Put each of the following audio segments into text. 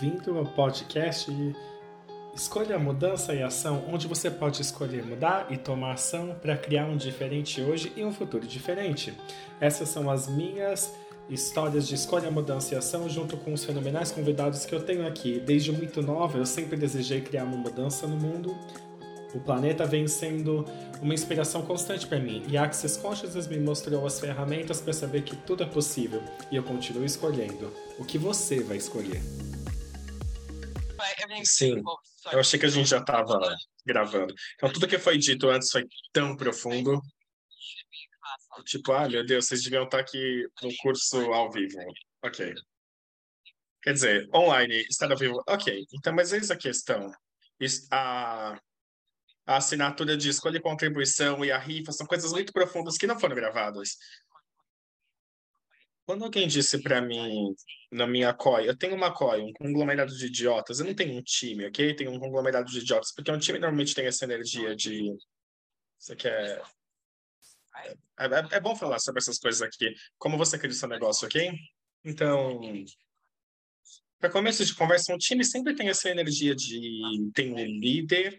bem-vindo ao podcast Escolha Mudança e Ação, onde você pode escolher mudar e tomar ação para criar um diferente hoje e um futuro diferente. Essas são as minhas histórias de escolha, mudança e ação, junto com os fenomenais convidados que eu tenho aqui. Desde muito nova, eu sempre desejei criar uma mudança no mundo. O planeta vem sendo uma inspiração constante para mim e a Access Consciousness me mostrou as ferramentas para saber que tudo é possível e eu continuo escolhendo. O que você vai escolher? Sim, eu achei que a gente já estava gravando. Então, tudo que foi dito antes foi tão profundo. Tipo, ah, meu Deus, vocês deviam estar aqui no curso ao vivo. Ok. Quer dizer, online, estar ao vivo. Ok, então, mas eis a questão. A, a assinatura de escolha e contribuição e a rifa são coisas muito profundas que não foram gravadas. Quando alguém disse para mim, na minha COI, eu tenho uma COI, um conglomerado de idiotas, eu não tenho um time, ok? Tenho um conglomerado de idiotas, porque um time normalmente tem essa energia de. Você quer. É, é, é bom falar sobre essas coisas aqui. Como você cria o seu negócio, ok? Então, para começo de conversa, um time sempre tem essa energia de tem um líder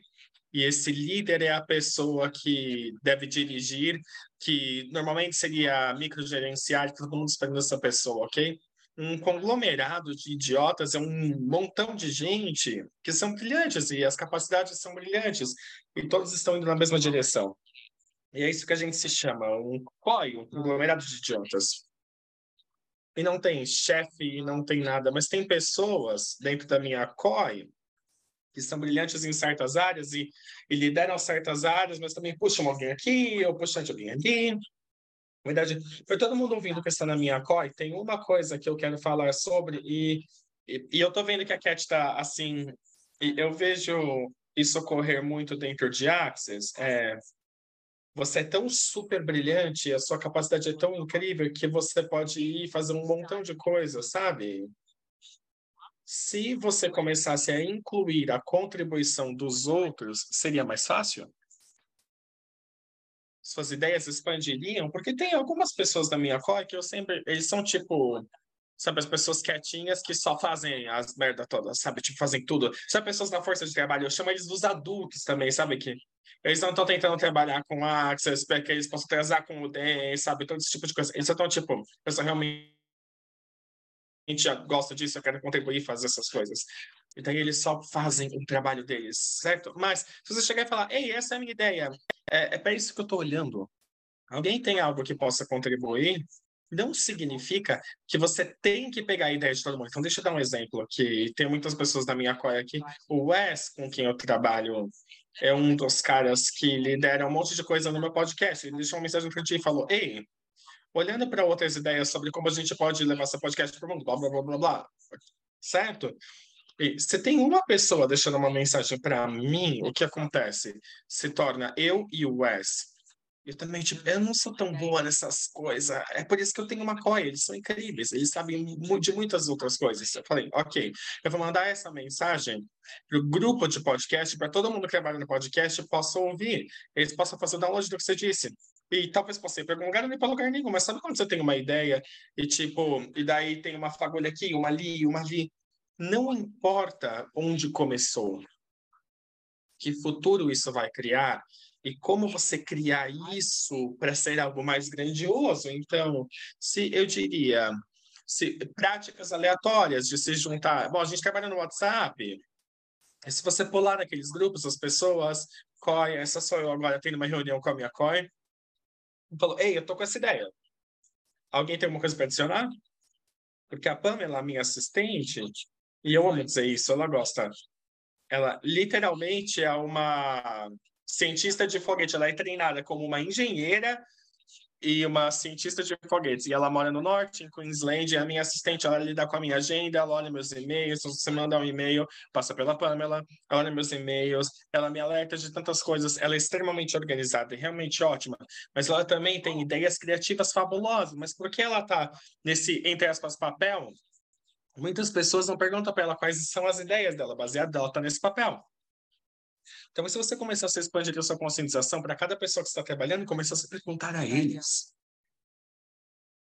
e esse líder é a pessoa que deve dirigir, que normalmente seria microgerenciar, todo mundo esperando essa pessoa, ok? Um conglomerado de idiotas é um montão de gente que são brilhantes e as capacidades são brilhantes e todos estão indo na mesma direção. E é isso que a gente se chama um COI, um conglomerado de idiotas. E não tem chefe, não tem nada, mas tem pessoas dentro da minha COI que são brilhantes em certas áreas e, e lideram certas áreas, mas também puxam alguém aqui ou puxam alguém ali. Na verdade, foi todo mundo ouvindo questão na minha COI. Tem uma coisa que eu quero falar sobre e, e, e eu estou vendo que a Cat está assim. eu vejo isso ocorrer muito dentro de Access. É, você é tão super brilhante, a sua capacidade é tão incrível que você pode ir fazer um montão de coisas, sabe? Se você começasse a incluir a contribuição dos outros, seria mais fácil? Suas ideias expandiriam? Porque tem algumas pessoas da minha cor que eu sempre. Eles são tipo. Sabe, as pessoas quietinhas que só fazem as merda todas, sabe? Tipo, fazem tudo. Sabe, pessoas na força de trabalho, eu chamo eles dos adultos também, sabe? Que eles não estão tentando trabalhar com Access, para que eles possam transar com o DEM, sabe? Todo esse tipo de coisa. Eles só estão, tipo, pessoa realmente gente já gosta disso, eu quero contribuir, fazer essas coisas. E daí eles só fazem o trabalho deles, certo? Mas se você chegar e falar, ei, essa é a minha ideia, é, é para isso que eu estou olhando. Alguém tem algo que possa contribuir? Não significa que você tem que pegar a ideia de todo mundo. Então, deixa eu dar um exemplo aqui. Tem muitas pessoas da minha coia aqui. O Wes, com quem eu trabalho, é um dos caras que lidera um monte de coisa no meu podcast. Ele deixou uma mensagem para ti e falou: Ei, olhando para outras ideias sobre como a gente pode levar esse podcast para o mundo, blá, blá, blá, blá, blá, certo? E se tem uma pessoa deixando uma mensagem para mim, o que acontece? Se torna eu e o Wes. Eu também, tipo, eu não sou tão boa nessas coisas. É por isso que eu tenho uma coia. Eles são incríveis. Eles sabem de muitas outras coisas. Eu falei, ok, eu vou mandar essa mensagem para o grupo de podcast, para todo mundo que trabalha no podcast possa ouvir. Eles possam fazer o download do que você disse. E talvez possa ir para algum lugar nem para lugar nenhum, mas sabe quando você tem uma ideia e tipo, e daí tem uma fagulha aqui, uma ali, uma ali. Não importa onde começou, que futuro isso vai criar e como você criar isso para ser algo mais grandioso. Então, se eu diria, se práticas aleatórias de se juntar. Bom, a gente trabalha no WhatsApp. Se você pular naqueles grupos, as pessoas, COI, essa sou eu agora tendo uma reunião com a minha COI, falou: Ei, eu tô com essa ideia. Alguém tem alguma coisa para adicionar? Porque a Pamela, minha assistente, e eu amo dizer isso, ela gosta. Ela literalmente é uma cientista de foguete. Ela é treinada como uma engenheira e uma cientista de foguetes. E ela mora no norte, em Queensland. É a minha assistente, ela lida com a minha agenda, ela olha meus e-mails. Você manda um e-mail, passa pela Pamela, ela olha meus e-mails, ela me alerta de tantas coisas. Ela é extremamente organizada e realmente ótima. Mas ela também tem ideias criativas fabulosas. Mas por que ela está nesse, entre aspas, papel? Muitas pessoas não perguntam para ela quais são as ideias dela, baseado dela está nesse papel. Então, se você começar a se expandir a sua conscientização para cada pessoa que está trabalhando, começar a se perguntar a eles.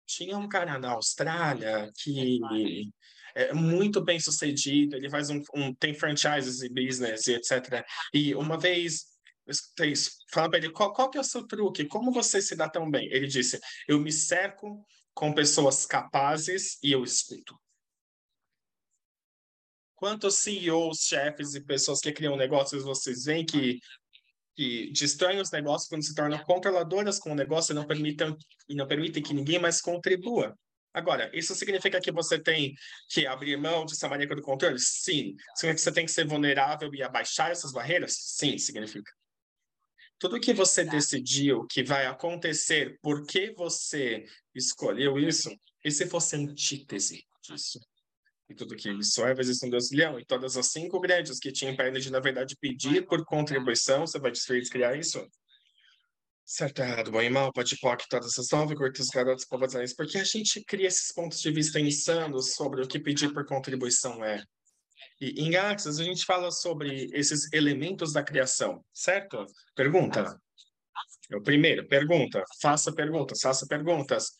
Tinha um cara na Austrália que é muito bem sucedido, ele faz um, um tem franchises e business e etc. E uma vez eu falando para ele, qual, qual que é o seu truque? Como você se dá tão bem? Ele disse, eu me cerco com pessoas capazes e eu escuto. Quantos CEOs, chefes e pessoas que criam negócios vocês veem que, que destroem os negócios quando se tornam controladoras com o negócio e não permitem, e não permitem que ninguém mais contribua? Agora, isso significa que você tem que abrir mão dessa maneira do controle? Sim. Significa que você tem que ser vulnerável e abaixar essas barreiras? Sim, significa. Tudo que você decidiu que vai acontecer, por que você escolheu isso, e se fosse antítese disso? E tudo que isso é, vezes um Deus leão, e todas as cinco grandes que tinham para de, na verdade, pedir por contribuição, você vai destruir e criar isso? Certo, errado, bom e mal, POC, todas as nove curtas garotos povos porque a gente cria esses pontos de vista insanos sobre o que pedir por contribuição é. E em Axis a gente fala sobre esses elementos da criação, certo? Pergunta. É o primeiro, pergunta. Faça perguntas, faça perguntas.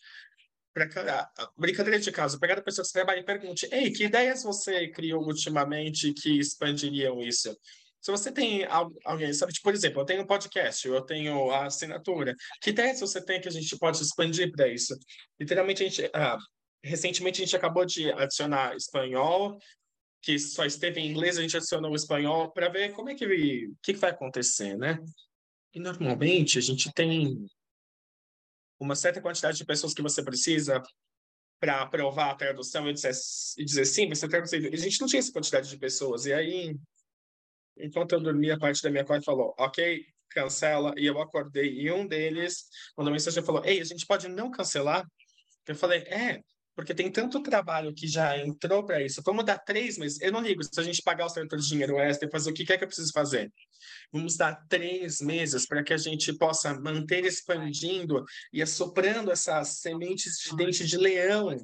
Pra, brincadeira de caso, pegar a pessoa que trabalha e pergunte: Ei, que ideias você criou ultimamente que expandiriam isso? Se você tem alguém, sabe, tipo, por exemplo, eu tenho um podcast, eu tenho a assinatura, que ideias você tem que a gente pode expandir para isso? Literalmente, a gente, ah, recentemente a gente acabou de adicionar espanhol, que só esteve em inglês, a gente adicionou o espanhol para ver como é que, que, que vai acontecer, né? E normalmente a gente tem uma certa quantidade de pessoas que você precisa para aprovar a tradução e dizer, e dizer sim, você traduzir. A gente não tinha essa quantidade de pessoas. E aí enquanto eu dormia, a parte da minha quarta falou, ok, cancela. E eu acordei e um deles mandou mensagem e falou, ei, a gente pode não cancelar? Eu falei, é, porque tem tanto trabalho que já entrou para isso. Vamos dar três meses. Eu não ligo se a gente pagar os tradutores dinheiro extra e fazer o que quer que eu preciso fazer. Vamos dar três meses para que a gente possa manter expandindo e assoprando essas sementes de dente de leão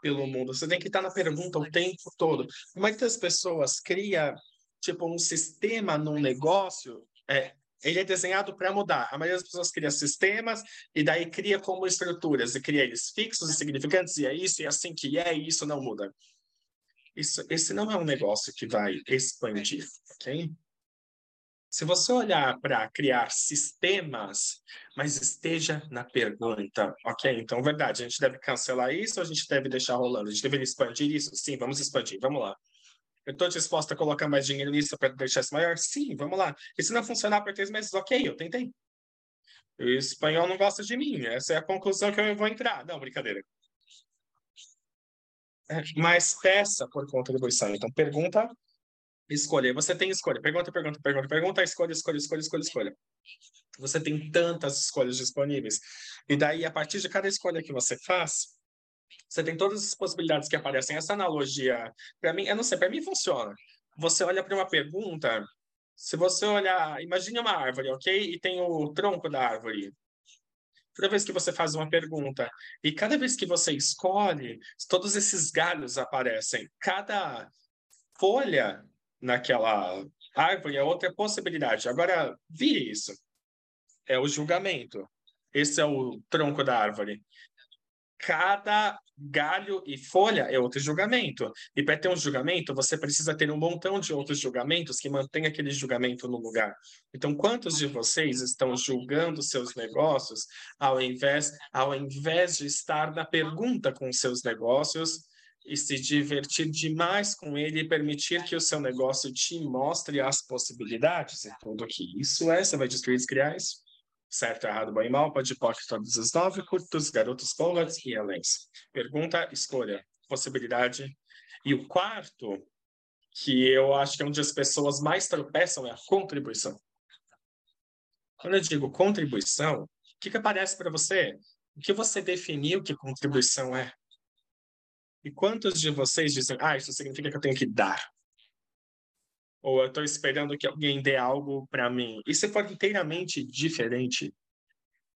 pelo mundo. Você tem que estar na pergunta o tempo todo. Muitas pessoas criam tipo um sistema num negócio, é, ele é desenhado para mudar. A maioria das pessoas cria sistemas e daí cria como estruturas e cria eles fixos e significantes e é isso e é assim que é e isso não muda. Isso, esse não é um negócio que vai expandir, ok? Se você olhar para criar sistemas, mas esteja na pergunta, ok? Então, verdade, a gente deve cancelar isso ou a gente deve deixar rolando? A gente deveria expandir isso? Sim, vamos expandir, vamos lá. Eu estou disposta a colocar mais dinheiro nisso para deixar isso maior? Sim, vamos lá. E se não funcionar por três meses, ok, eu tentei. O espanhol não gosta de mim. Essa é a conclusão que eu vou entrar. Não, brincadeira. É, mas peça por contribuição. Então, pergunta, escolha. Você tem escolha. Pergunta, pergunta, pergunta, pergunta, escolha, escolha, escolha, escolha, escolha. Você tem tantas escolhas disponíveis. E daí, a partir de cada escolha que você faz, você tem todas as possibilidades que aparecem. Essa analogia, para mim, eu não sei, para mim funciona. Você olha para uma pergunta, se você olhar, imagine uma árvore, ok? E tem o tronco da árvore. Toda vez que você faz uma pergunta e cada vez que você escolhe, todos esses galhos aparecem. Cada folha naquela árvore é outra possibilidade. Agora, vire isso. É o julgamento. Esse é o tronco da árvore cada galho e folha é outro julgamento. E para ter um julgamento, você precisa ter um montão de outros julgamentos que mantém aquele julgamento no lugar. Então, quantos de vocês estão julgando seus negócios ao invés, ao invés de estar na pergunta com seus negócios e se divertir demais com ele e permitir que o seu negócio te mostre as possibilidades? E tudo que isso é, você vai destruir e criar isso? Certo, errado, bom e mal, pode POC, todos os nove, curtos, garotos, colas e alens. Pergunta, escolha, possibilidade. E o quarto, que eu acho que é onde as pessoas mais tropeçam, é a contribuição. Quando eu digo contribuição, o que, que aparece para você? O que você definiu que contribuição é? E quantos de vocês dizem, ah, isso significa que eu tenho que dar? Ou eu estou esperando que alguém dê algo para mim. E se for inteiramente diferente?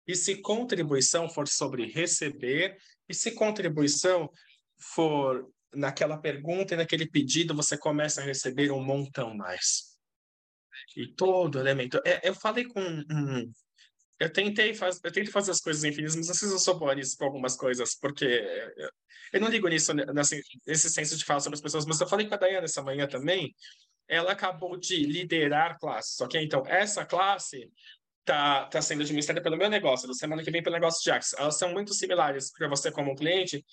E se contribuição for sobre receber? E se contribuição for naquela pergunta e naquele pedido você começa a receber um montão mais? E todo elemento. É, eu falei com eu tentei, faz, eu tento fazer as coisas infinitas, mas sei se eu sou boa nisso com algumas coisas, porque eu, eu não ligo nisso, nesse, nesse senso de falar sobre as pessoas, mas eu falei com a Dayana essa manhã também, ela acabou de liderar classes, ok? Então, essa classe tá, tá sendo administrada pelo meu negócio, da semana que vem pelo negócio de Axis. Elas são muito similares para você como cliente.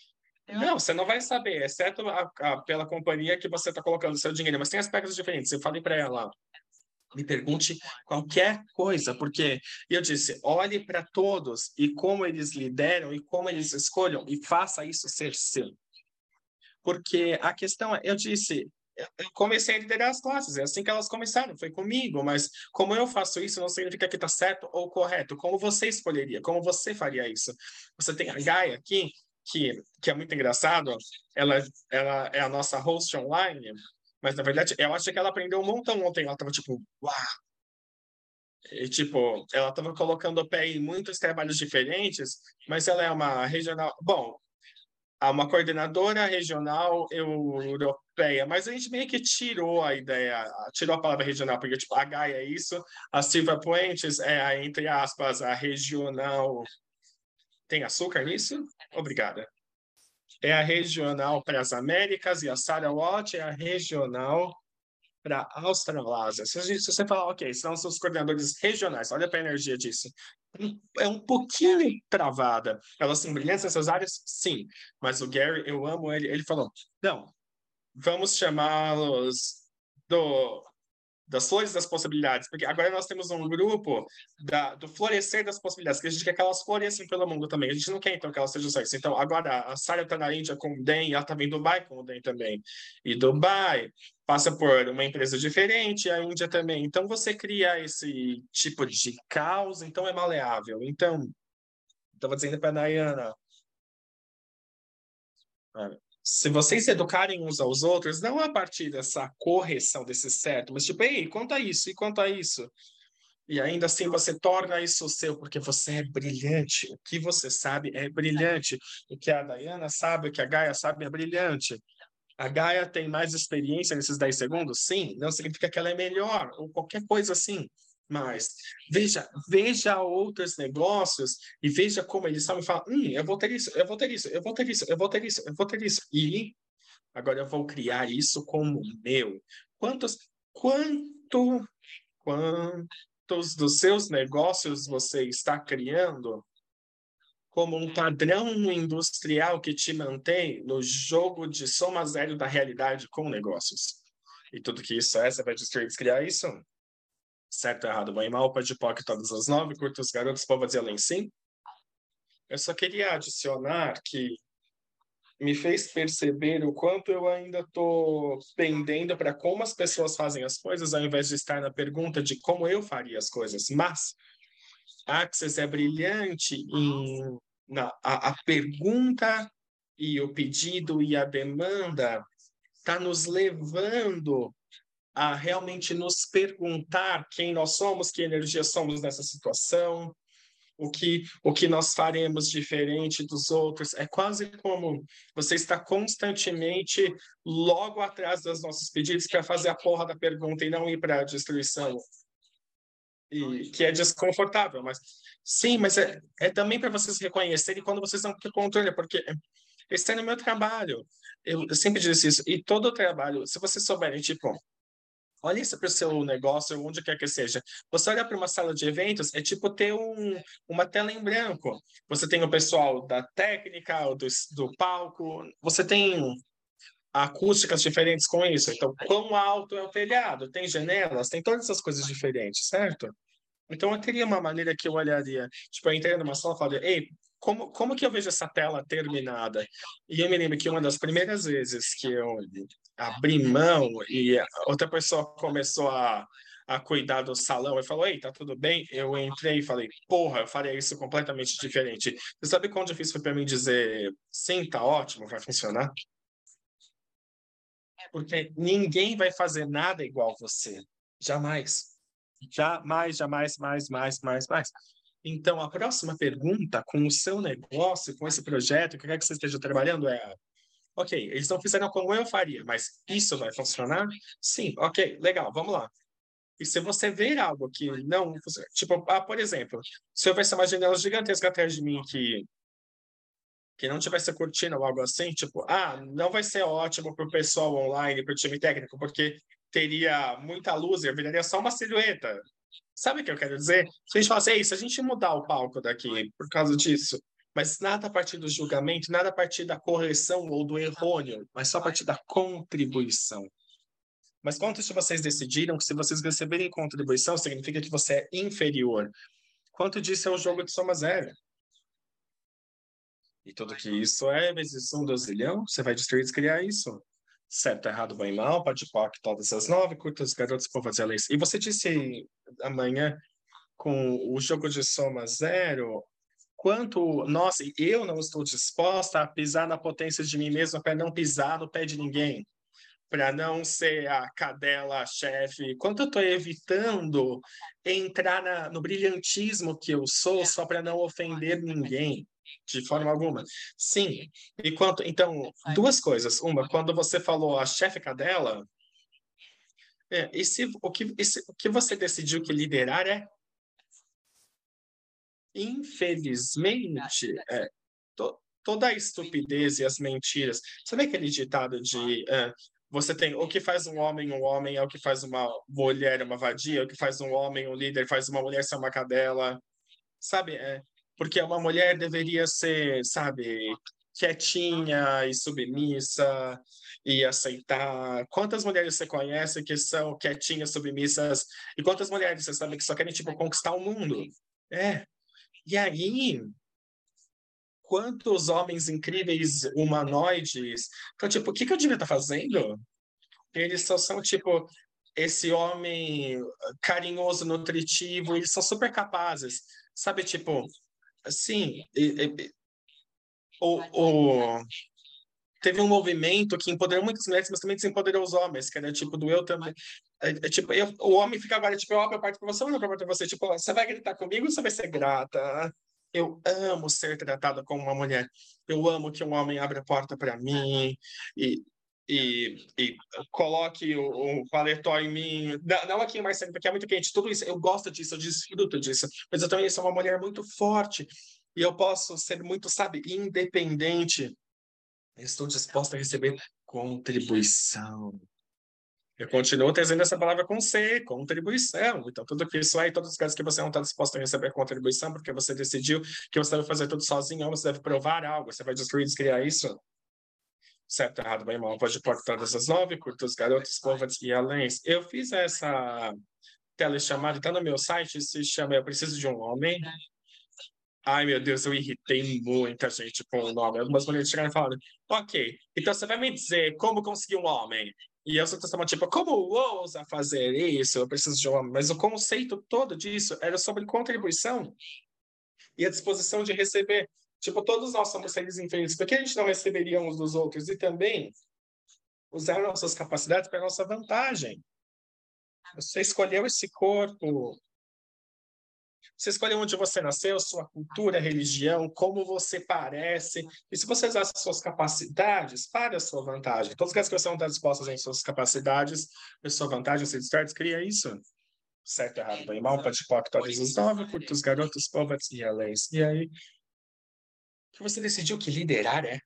Não, você não vai saber, exceto a, a, pela companhia que você está colocando seu dinheiro, mas tem aspectos diferentes. Eu falei para ela, me pergunte qualquer coisa, porque eu disse, olhe para todos e como eles lideram e como eles escolham e faça isso ser seu. Porque a questão é, eu disse, eu comecei a liderar as classes, é assim que elas começaram, foi comigo, mas como eu faço isso não significa que está certo ou correto, como você escolheria, como você faria isso. Você tem a Gaia aqui, que, que é muito engraçado, ela, ela é a nossa host online, mas, na verdade, eu acho que ela aprendeu um montão ontem. Ela tava tipo, uau! E, tipo, ela tava colocando o pé em muitos trabalhos diferentes, mas ela é uma regional. Bom, uma coordenadora regional europeia, mas a gente meio que tirou a ideia, tirou a palavra regional, porque tipo, a Gaia é isso, a Silva Puentes é, a, entre aspas, a regional. Tem açúcar nisso? Obrigada é a regional para as Américas e a Sarah Watt é a regional para a Australásia. Se, se, você falar, ok, são os coordenadores regionais, olha para a energia disso. É um pouquinho travada. Elas são brilhantes nessas áreas? Sim. Mas o Gary, eu amo ele, ele falou, não, vamos chamá-los do das flores das possibilidades, porque agora nós temos um grupo da, do florescer das possibilidades, que a gente quer que elas floresçam pelo mundo também. A gente não quer, então, que elas sejam só isso. Então, agora a Sarah está na Índia com o DEM, ela está em Dubai com o DEM também. E Dubai passa por uma empresa diferente, a Índia também. Então, você cria esse tipo de caos, então é maleável. Então, estava dizendo para a Nayana, se vocês educarem uns aos outros, não a partir dessa correção desse certo, mas tipo, ei, quanto a isso, e quanto a isso? E ainda assim você torna isso seu, porque você é brilhante. O que você sabe é brilhante. O que a Dayana sabe, o que a Gaia sabe é brilhante. A Gaia tem mais experiência nesses 10 segundos? Sim. Não significa que ela é melhor, ou qualquer coisa assim. Mas veja, veja outros negócios e veja como eles e falam, hum, eu vou ter isso, eu vou ter isso, eu vou ter isso, eu vou ter isso, eu vou ter isso. E agora eu vou criar isso como meu. Quantos, quanto, quantos dos seus negócios você está criando como um padrão industrial que te mantém no jogo de soma zero da realidade com negócios? E tudo que isso é, você vai destruir, criar isso? Certo, errado, bom e mal, pode pó todas as nove, curta os garotos, pode dizer além sim. Eu só queria adicionar que me fez perceber o quanto eu ainda estou pendendo para como as pessoas fazem as coisas, ao invés de estar na pergunta de como eu faria as coisas. Mas Access é brilhante em na, a, a pergunta e o pedido e a demanda está nos levando a realmente nos perguntar quem nós somos, que energia somos nessa situação, o que, o que nós faremos diferente dos outros. É quase como você está constantemente logo atrás dos nossos pedidos para fazer a porra da pergunta e não ir para a destruição. E, que é desconfortável, mas sim, mas é, é também para vocês reconhecerem quando vocês não têm controle, porque esse é no meu trabalho. Eu, eu sempre disse isso. E todo o trabalho, se vocês souberem, tipo, Olha isso para o seu negócio, onde quer que seja. Você olha para uma sala de eventos, é tipo ter um, uma tela em branco. Você tem o pessoal da técnica, do, do palco, você tem acústicas diferentes com isso. Então, quão alto é o telhado? Tem janelas? Tem todas essas coisas diferentes, certo? Então, eu teria uma maneira que eu olharia. Tipo, eu entrei numa sala e falei, ei, como, como que eu vejo essa tela terminada? E eu me lembro que uma das primeiras vezes que eu abri mão e outra pessoa começou a, a cuidar do salão e falou: Ei, tá tudo bem? Eu entrei e falei: Porra, eu faria isso completamente diferente. Você sabe quão difícil foi para mim dizer: Sim, tá ótimo, vai funcionar? Porque ninguém vai fazer nada igual você. Jamais. Jamais, jamais, mais, mais, mais, mais. Então, a próxima pergunta com o seu negócio, com esse projeto, que quer que você esteja trabalhando, é: ok, eles não fizeram como eu faria, mas isso vai funcionar? Sim, ok, legal, vamos lá. E se você ver algo que não. Tipo, ah, por exemplo, se houvesse uma janela gigantesca atrás de mim que, que não tivesse curtindo ou algo assim, tipo, ah, não vai ser ótimo para o pessoal online, para o time técnico, porque teria muita luz e viraria só uma silhueta. Sabe o que eu quero dizer? Se a gente fala assim, se a gente mudar o palco daqui por causa disso, mas nada a partir do julgamento, nada a partir da correção ou do errôneo, mas só a partir da contribuição. Mas quantos de vocês decidiram que se vocês receberem contribuição, significa que você é inferior? Quanto disso é o jogo de soma zero? E tudo que isso é vezes um dozilhão, você vai destruir e criar isso. Certo, errado, bem, mal, pode POC, todas as nove, curtas, garotos, povos e leis. E você disse amanhã, com o jogo de soma zero, quanto, nossa, eu não estou disposta a pisar na potência de mim mesma para não pisar no pé de ninguém para não ser a cadela chefe, quanto eu estou evitando entrar na, no brilhantismo que eu sou só para não ofender ninguém de forma alguma. Sim. E quanto, então, duas coisas. Uma, quando você falou a chefe cadela, é, e se, o, que, e se, o que você decidiu que liderar é infelizmente, é, to, toda a estupidez e as mentiras. Sabe aquele ditado de uh, você tem o que faz um homem um homem, é o que faz uma mulher uma vadia, o que faz um homem um líder, faz uma mulher ser uma cadela. Sabe? É, porque uma mulher deveria ser, sabe, quietinha e submissa e aceitar. Quantas mulheres você conhece que são quietinhas, submissas? E quantas mulheres você sabe que só querem, tipo, conquistar o mundo? É. E aí, quantos homens incríveis humanoides. Então, tipo, o que, que eu devia estar tá fazendo? Eles só são, tipo, esse homem carinhoso, nutritivo, eles são super capazes. Sabe, tipo, assim, o, o, teve um movimento que empoderou muitas mulheres, mas também desempoderou os homens, que era tipo do eu também. É, é, tipo, eu, o homem fica agora, tipo, eu abro a parte pra você, eu abro a parte pra você. Tipo, você vai gritar comigo ou você vai ser grata? Eu amo ser tratada como uma mulher. Eu amo que um homem abra a porta para mim e, e, e coloque o, o, paletó em mim. Não, não aqui mais porque é muito quente. Tudo isso, eu gosto disso, eu desfruto disso. Mas eu também sou uma mulher muito forte. E eu posso ser muito, sabe, independente. Estou disposta a receber contribuição. Eu continuo trazendo essa palavra com C, contribuição. Então, tudo isso aí, todos os casos que você não está disposto a receber contribuição, porque você decidiu que você deve fazer tudo sozinho, ou você deve provar algo, você vai destruir, descriar isso. Certo, errado, bem, mal. Pode pôr todas as nove, curtos, garotos, povas e além. Eu fiz essa telechamada, está no meu site, se chama Eu Preciso de um Homem. Ai, meu Deus, eu irritei muita gente com o nome. Algumas mulheres chegaram e falaram, ok, então você vai me dizer como conseguir um homem? E eu só estava tipo, como ousa fazer isso? Eu preciso de um homem. Mas o conceito todo disso era sobre contribuição e a disposição de receber. Tipo, todos nós somos seres infelizes. Por que a gente não receberia uns dos outros? E também usar nossas capacidades para nossa vantagem. Você escolheu esse corpo, você escolhe onde você nasceu, sua cultura, religião, como você parece. E se você usar as suas capacidades para a sua vantagem, todas as pessoas estão dispostas em suas capacidades, em sua vantagem, você starts, cria isso. Certo, errado, bem, mal, pode todos os nove, curtos, garotos, povos e leis. E aí, que você decidiu que liderar é?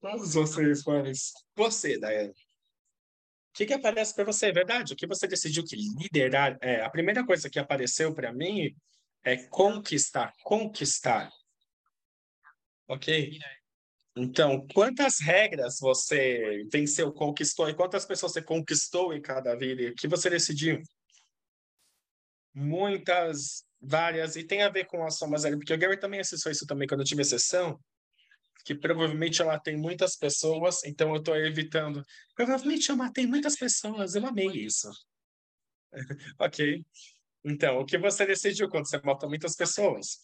Todos vocês, mas você, Daiane. Que, que aparece para você? É verdade? O que você decidiu que liderar é? A primeira coisa que apareceu para mim é conquistar, conquistar. Ok? Então, quantas regras você venceu, conquistou e quantas pessoas você conquistou em cada vida? O que você decidiu? Muitas, várias, e tem a ver com a soma zero, porque o Gary também acessou isso também quando eu tive a sessão que provavelmente eu matei muitas pessoas, então eu estou evitando. Provavelmente eu matei muitas pessoas, eu amei isso. ok. Então, o que você decidiu quando você matou muitas pessoas?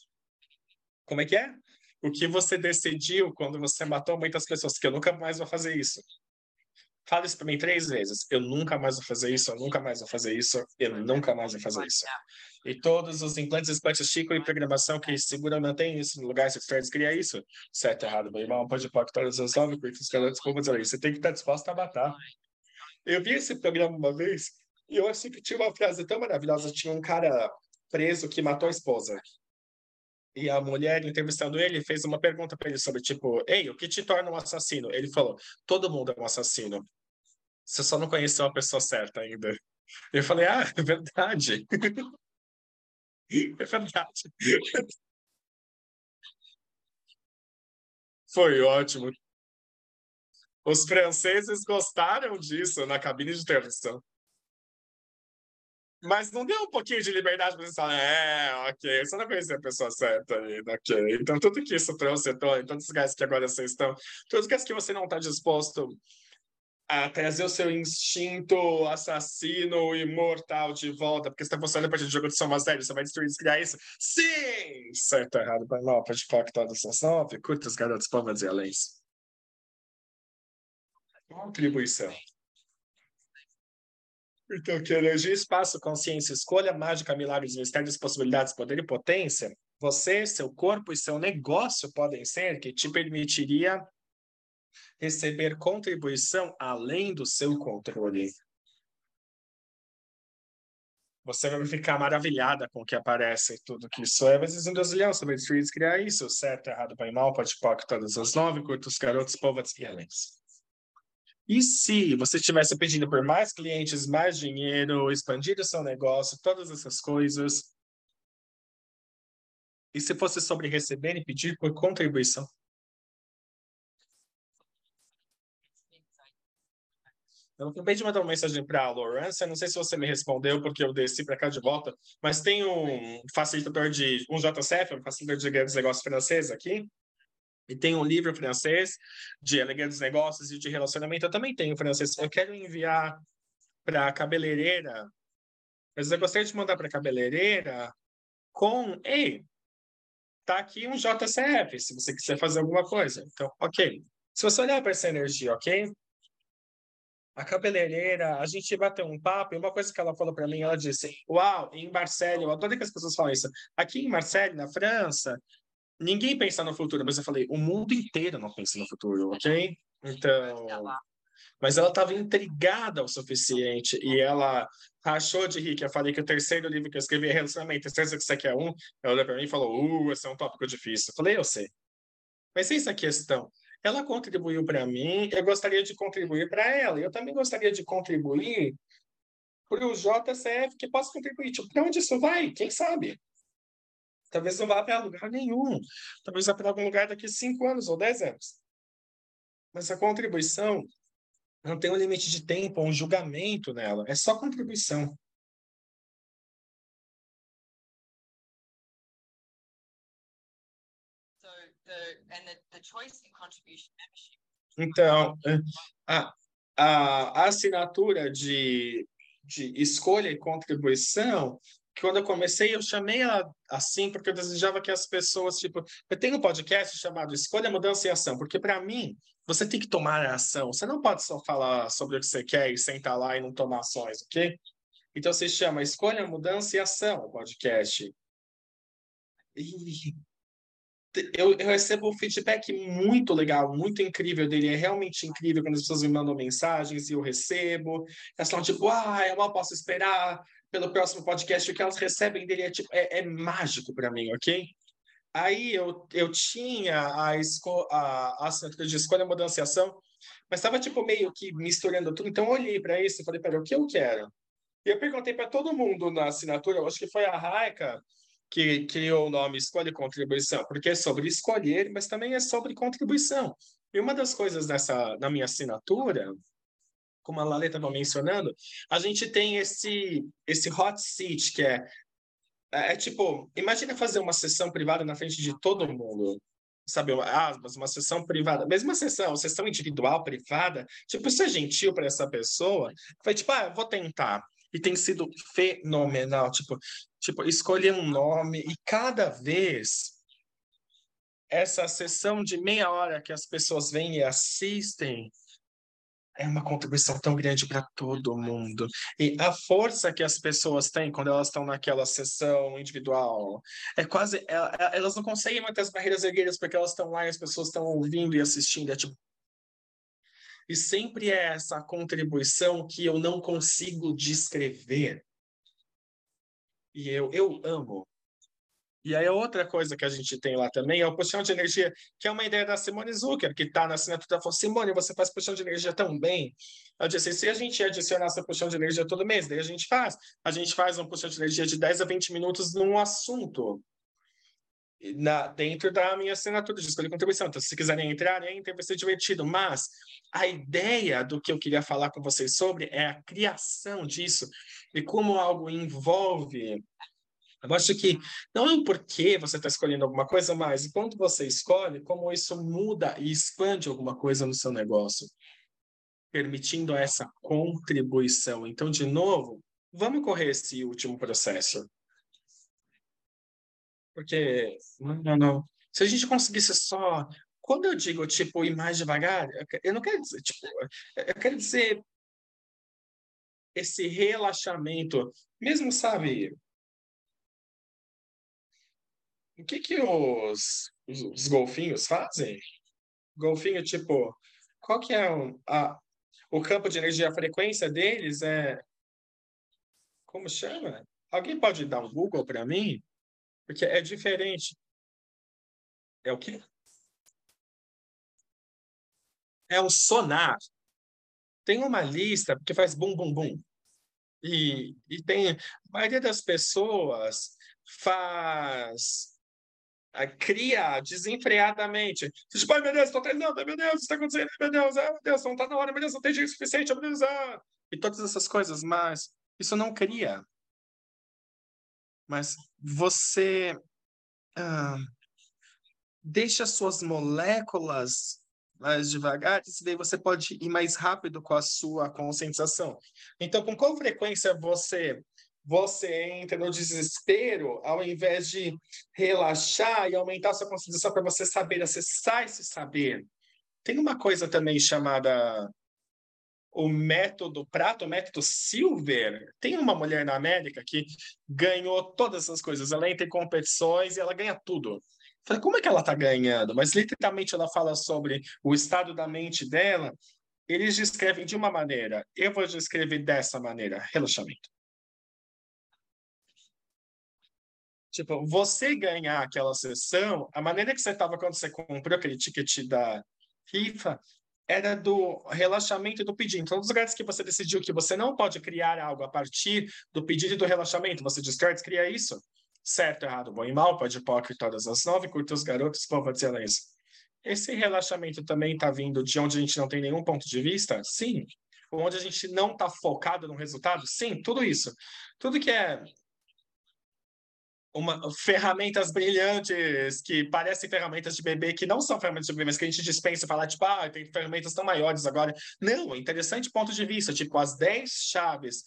Como é que é? O que você decidiu quando você matou muitas pessoas? Que eu nunca mais vou fazer isso. Fala isso para mim três vezes. Eu nunca mais vou fazer isso, eu nunca mais vou fazer isso, eu nunca mais vou fazer isso. E todos os implantes, implantes Chico e programação que segura, mantém isso no lugar, se cria isso. Certo, errado, meu irmão, pode pôr todas as nove curtas, que desculpa dizer Você tem que estar disposto a matar. Eu vi esse programa uma vez e eu achei que tinha uma frase tão maravilhosa. Tinha um cara preso que matou a esposa. E a mulher, entrevistando ele, fez uma pergunta para ele sobre, tipo, ei, o que te torna um assassino? Ele falou, todo mundo é um assassino. Você só não conheceu a pessoa certa ainda. Eu falei, ah, é verdade. é verdade. Foi ótimo. Os franceses gostaram disso na cabine de transmissão. Mas não deu um pouquinho de liberdade para você falar, é, ok, você não conhecia a pessoa certa aí, ok. Então, tudo que isso trouxe, todos os lugares que agora vocês estão, todos os lugares que você não está disposto a trazer o seu instinto assassino e mortal de volta, porque você está funcionando a partir do jogo de Soma Zero, você vai destruir e isso? Sim! Certo, errado, pode falar que todas são nove, curtas, garotos, palmas e aléns. Contribuição. Então, que energia, espaço, consciência, escolha, mágica, milagres, mistérios, possibilidades, poder e potência, você, seu corpo e seu negócio podem ser que te permitiria receber contribuição além do seu controle. Você vai ficar maravilhada com o que aparece tudo que isso é. Vezes um dozilhão sobre destruir criar isso. Certo, errado, bem, mal, pode, pode, todas as nove, curtos, garotos, povos e aliens. E se você estivesse pedindo por mais clientes, mais dinheiro, expandir o seu negócio, todas essas coisas, e se fosse sobre receber e pedir por contribuição? Eu acabei de mandar uma mensagem para a Lawrence, não sei se você me respondeu, porque eu desci para cá de volta, mas tem um facilitador de, um JCF, um facilitador de grandes negócios francês aqui, e tem um livro francês de elegantes negócios e de relacionamento. Eu também tenho francês. Eu quero enviar para a cabeleireira. Mas eu gostaria de mandar para a cabeleireira com. Ei, tá aqui um JCF, se você quiser fazer alguma coisa. Então, ok. Se você olhar para essa energia, ok? A cabeleireira, a gente bateu um papo e uma coisa que ela falou para mim, ela disse: Uau, em Marseille, eu adoro que as pessoas falam isso. Aqui em Marseille, na França, ninguém pensa no futuro, mas eu falei, o mundo inteiro não pensa no futuro, ok? Então. Mas ela estava intrigada o suficiente e ela achou de rir que eu falei que o terceiro livro que eu escrevi é relacionamento. Certeza que você quer um? Ela olhou para mim e falou: Uh, esse é um tópico difícil. Eu falei: Eu sei. Mas eis a questão. Ela contribuiu para mim, eu gostaria de contribuir para ela. Eu também gostaria de contribuir para o JCF, que possa contribuir. Tipo, para onde isso vai? Quem sabe? Talvez não vá para lugar nenhum. Talvez vá para algum lugar daqui cinco anos ou dez anos. Mas a contribuição não tem um limite de tempo, um julgamento nela. É só contribuição. Então, a, a, a assinatura de, de escolha e contribuição quando eu comecei, eu chamei ela assim porque eu desejava que as pessoas, tipo, eu tenho um podcast chamado Escolha, Mudança e Ação, porque para mim, você tem que tomar ação. Você não pode só falar sobre o que você quer e sentar lá e não tomar ações, ok? Então se chama Escolha, Mudança e Ação, o podcast. E eu, eu recebo um feedback muito legal, muito incrível dele. É realmente incrível quando as pessoas me mandam mensagens e eu recebo. Elas falam, tipo, ah, eu mal posso esperar pelo próximo podcast, o que elas recebem dele é, tipo, é, é mágico para mim, ok? Aí eu, eu tinha a, esco a, a assinatura de escolha, mudança e mas estava tipo meio que misturando tudo. Então eu olhei para isso e falei, peraí, o que eu quero? E eu perguntei para todo mundo na assinatura, eu acho que foi a Raika que criou o nome Escolha e Contribuição, porque é sobre escolher, mas também é sobre contribuição. E uma das coisas dessa na minha assinatura como a Lale estava mencionando, a gente tem esse, esse hot seat, que é, é, é, tipo, imagina fazer uma sessão privada na frente de todo mundo, sabe, mas uma sessão privada, mesma sessão, sessão individual, privada, tipo, isso é gentil para essa pessoa, foi tipo, ah, vou tentar, e tem sido fenomenal, tipo, tipo, escolher um nome, e cada vez essa sessão de meia hora que as pessoas vêm e assistem, é uma contribuição tão grande para todo mundo. E a força que as pessoas têm quando elas estão naquela sessão individual é quase. É, é, elas não conseguem manter as barreiras erguidas porque elas estão lá e as pessoas estão ouvindo e assistindo. É tipo. E sempre é essa contribuição que eu não consigo descrever. E eu, eu amo. E aí, outra coisa que a gente tem lá também é o puxão de energia, que é uma ideia da Simone Zucker, que está na assinatura. Falou: Simone, você faz puxão de energia tão bem. Eu disse: se a gente adicionar essa puxão de energia todo mês, daí a gente faz. A gente faz um puxão de energia de 10 a 20 minutos num assunto na, dentro da minha assinatura de escolha contribuição. Então, se quiserem entrar, entrem, vai ser divertido. Mas a ideia do que eu queria falar com vocês sobre é a criação disso e como algo envolve. Eu acho que não é o porquê você está escolhendo alguma coisa, mas quando você escolhe, como isso muda e expande alguma coisa no seu negócio, permitindo essa contribuição. Então, de novo, vamos correr esse último processo. Porque, não, não. Se a gente conseguisse só. Quando eu digo, tipo, ir mais devagar, eu não quero dizer, tipo, eu quero dizer esse relaxamento, mesmo, sabe? O que que os, os, os golfinhos fazem? Golfinho, tipo, qual que é o, a, o campo de energia, a frequência deles é. Como chama? Alguém pode dar um Google para mim? Porque é diferente. É o quê? É um sonar. Tem uma lista que faz bum, bum, bum. E, e tem. A maioria das pessoas faz. Cria desenfreadamente. Tipo, ai meu Deus, estou treinando, meu Deus, está acontecendo, meu Deus, ai meu Deus, não está na hora, meu Deus, não tem jeito suficiente, meu Deus, ah. e todas essas coisas, mas isso não cria mas você ah, deixa suas moléculas mais devagar, e daí você pode ir mais rápido com a sua conscientização. Então, com qual frequência você você entra no desespero ao invés de relaxar e aumentar sua conscientização para você saber acessar esse saber? Tem uma coisa também chamada o método prato, o método silver. Tem uma mulher na América que ganhou todas essas coisas. Ela entra em competições e ela ganha tudo. Falei, como é que ela está ganhando? Mas literalmente ela fala sobre o estado da mente dela. Eles descrevem de uma maneira. Eu vou descrever dessa maneira: relaxamento. Tipo, você ganhar aquela sessão, a maneira que você estava quando você comprou aquele ticket da FIFA, era do relaxamento e do pedido. Então, nos lugares que você decidiu que você não pode criar algo a partir do pedido e do relaxamento, você descarta, cria isso. Certo, errado, bom e mal, pode e todas as nove, curta os garotos, povo de silêncio. Esse relaxamento também está vindo de onde a gente não tem nenhum ponto de vista? Sim. Onde a gente não está focado no resultado? Sim, tudo isso. Tudo que é uma, ferramentas brilhantes que parecem ferramentas de bebê, que não são ferramentas de bebê, mas que a gente dispensa e fala, tipo, ah, tem ferramentas tão maiores agora. Não, interessante ponto de vista, tipo, as 10 chaves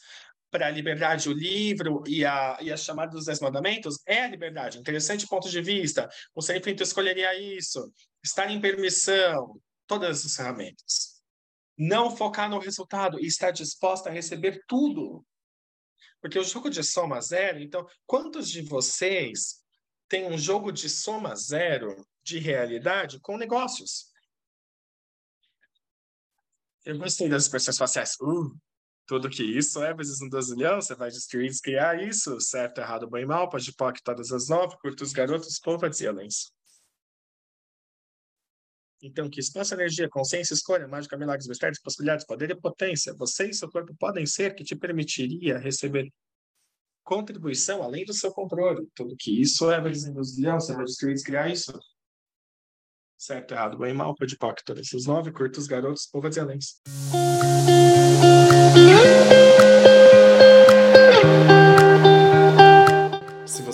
para a liberdade, o livro e a, e a chamada dos Dez Mandamentos é a liberdade. Interessante ponto de vista. O Sem escolheria isso. Estar em permissão, todas as ferramentas. Não focar no resultado e estar disposta a receber tudo porque o jogo de soma zero, então, quantos de vocês têm um jogo de soma zero de realidade com negócios? Eu gostei das expressões faciais. Uh, tudo que isso é vezes um dozilhão, você vai destruir, criar isso, certo, errado, bem mal, pode pôr todas as nove, curta os garotos, poupa violência. Então, que espaço, energia, consciência, escolha, mágica, milagres, mistérios, possibilidades, poder e potência, você e seu corpo podem ser que te permitiria receber contribuição além do seu controle. Tudo que isso é industrial, você vai destruir criar isso. Certo, errado, bem, mal, pode pacto. Os nove, curtos, garotos, povas e aléns.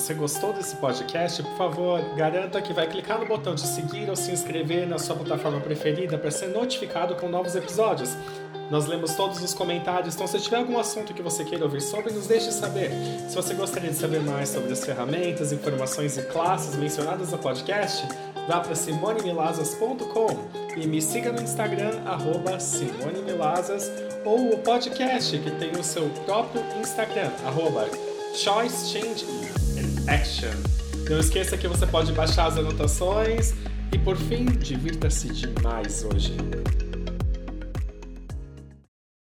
Você gostou desse podcast, por favor, garanta que vai clicar no botão de seguir ou se inscrever na sua plataforma preferida para ser notificado com novos episódios. Nós lemos todos os comentários, então se tiver algum assunto que você queira ouvir sobre, nos deixe saber. Se você gostaria de saber mais sobre as ferramentas, informações e classes mencionadas no podcast, vá para simonemilazas.com e me siga no Instagram, arroba simonemilazas, ou o podcast, que tem o seu próprio Instagram, arroba Choice Change Action. Não esqueça que você pode baixar as anotações e, por fim, divirta-se demais hoje.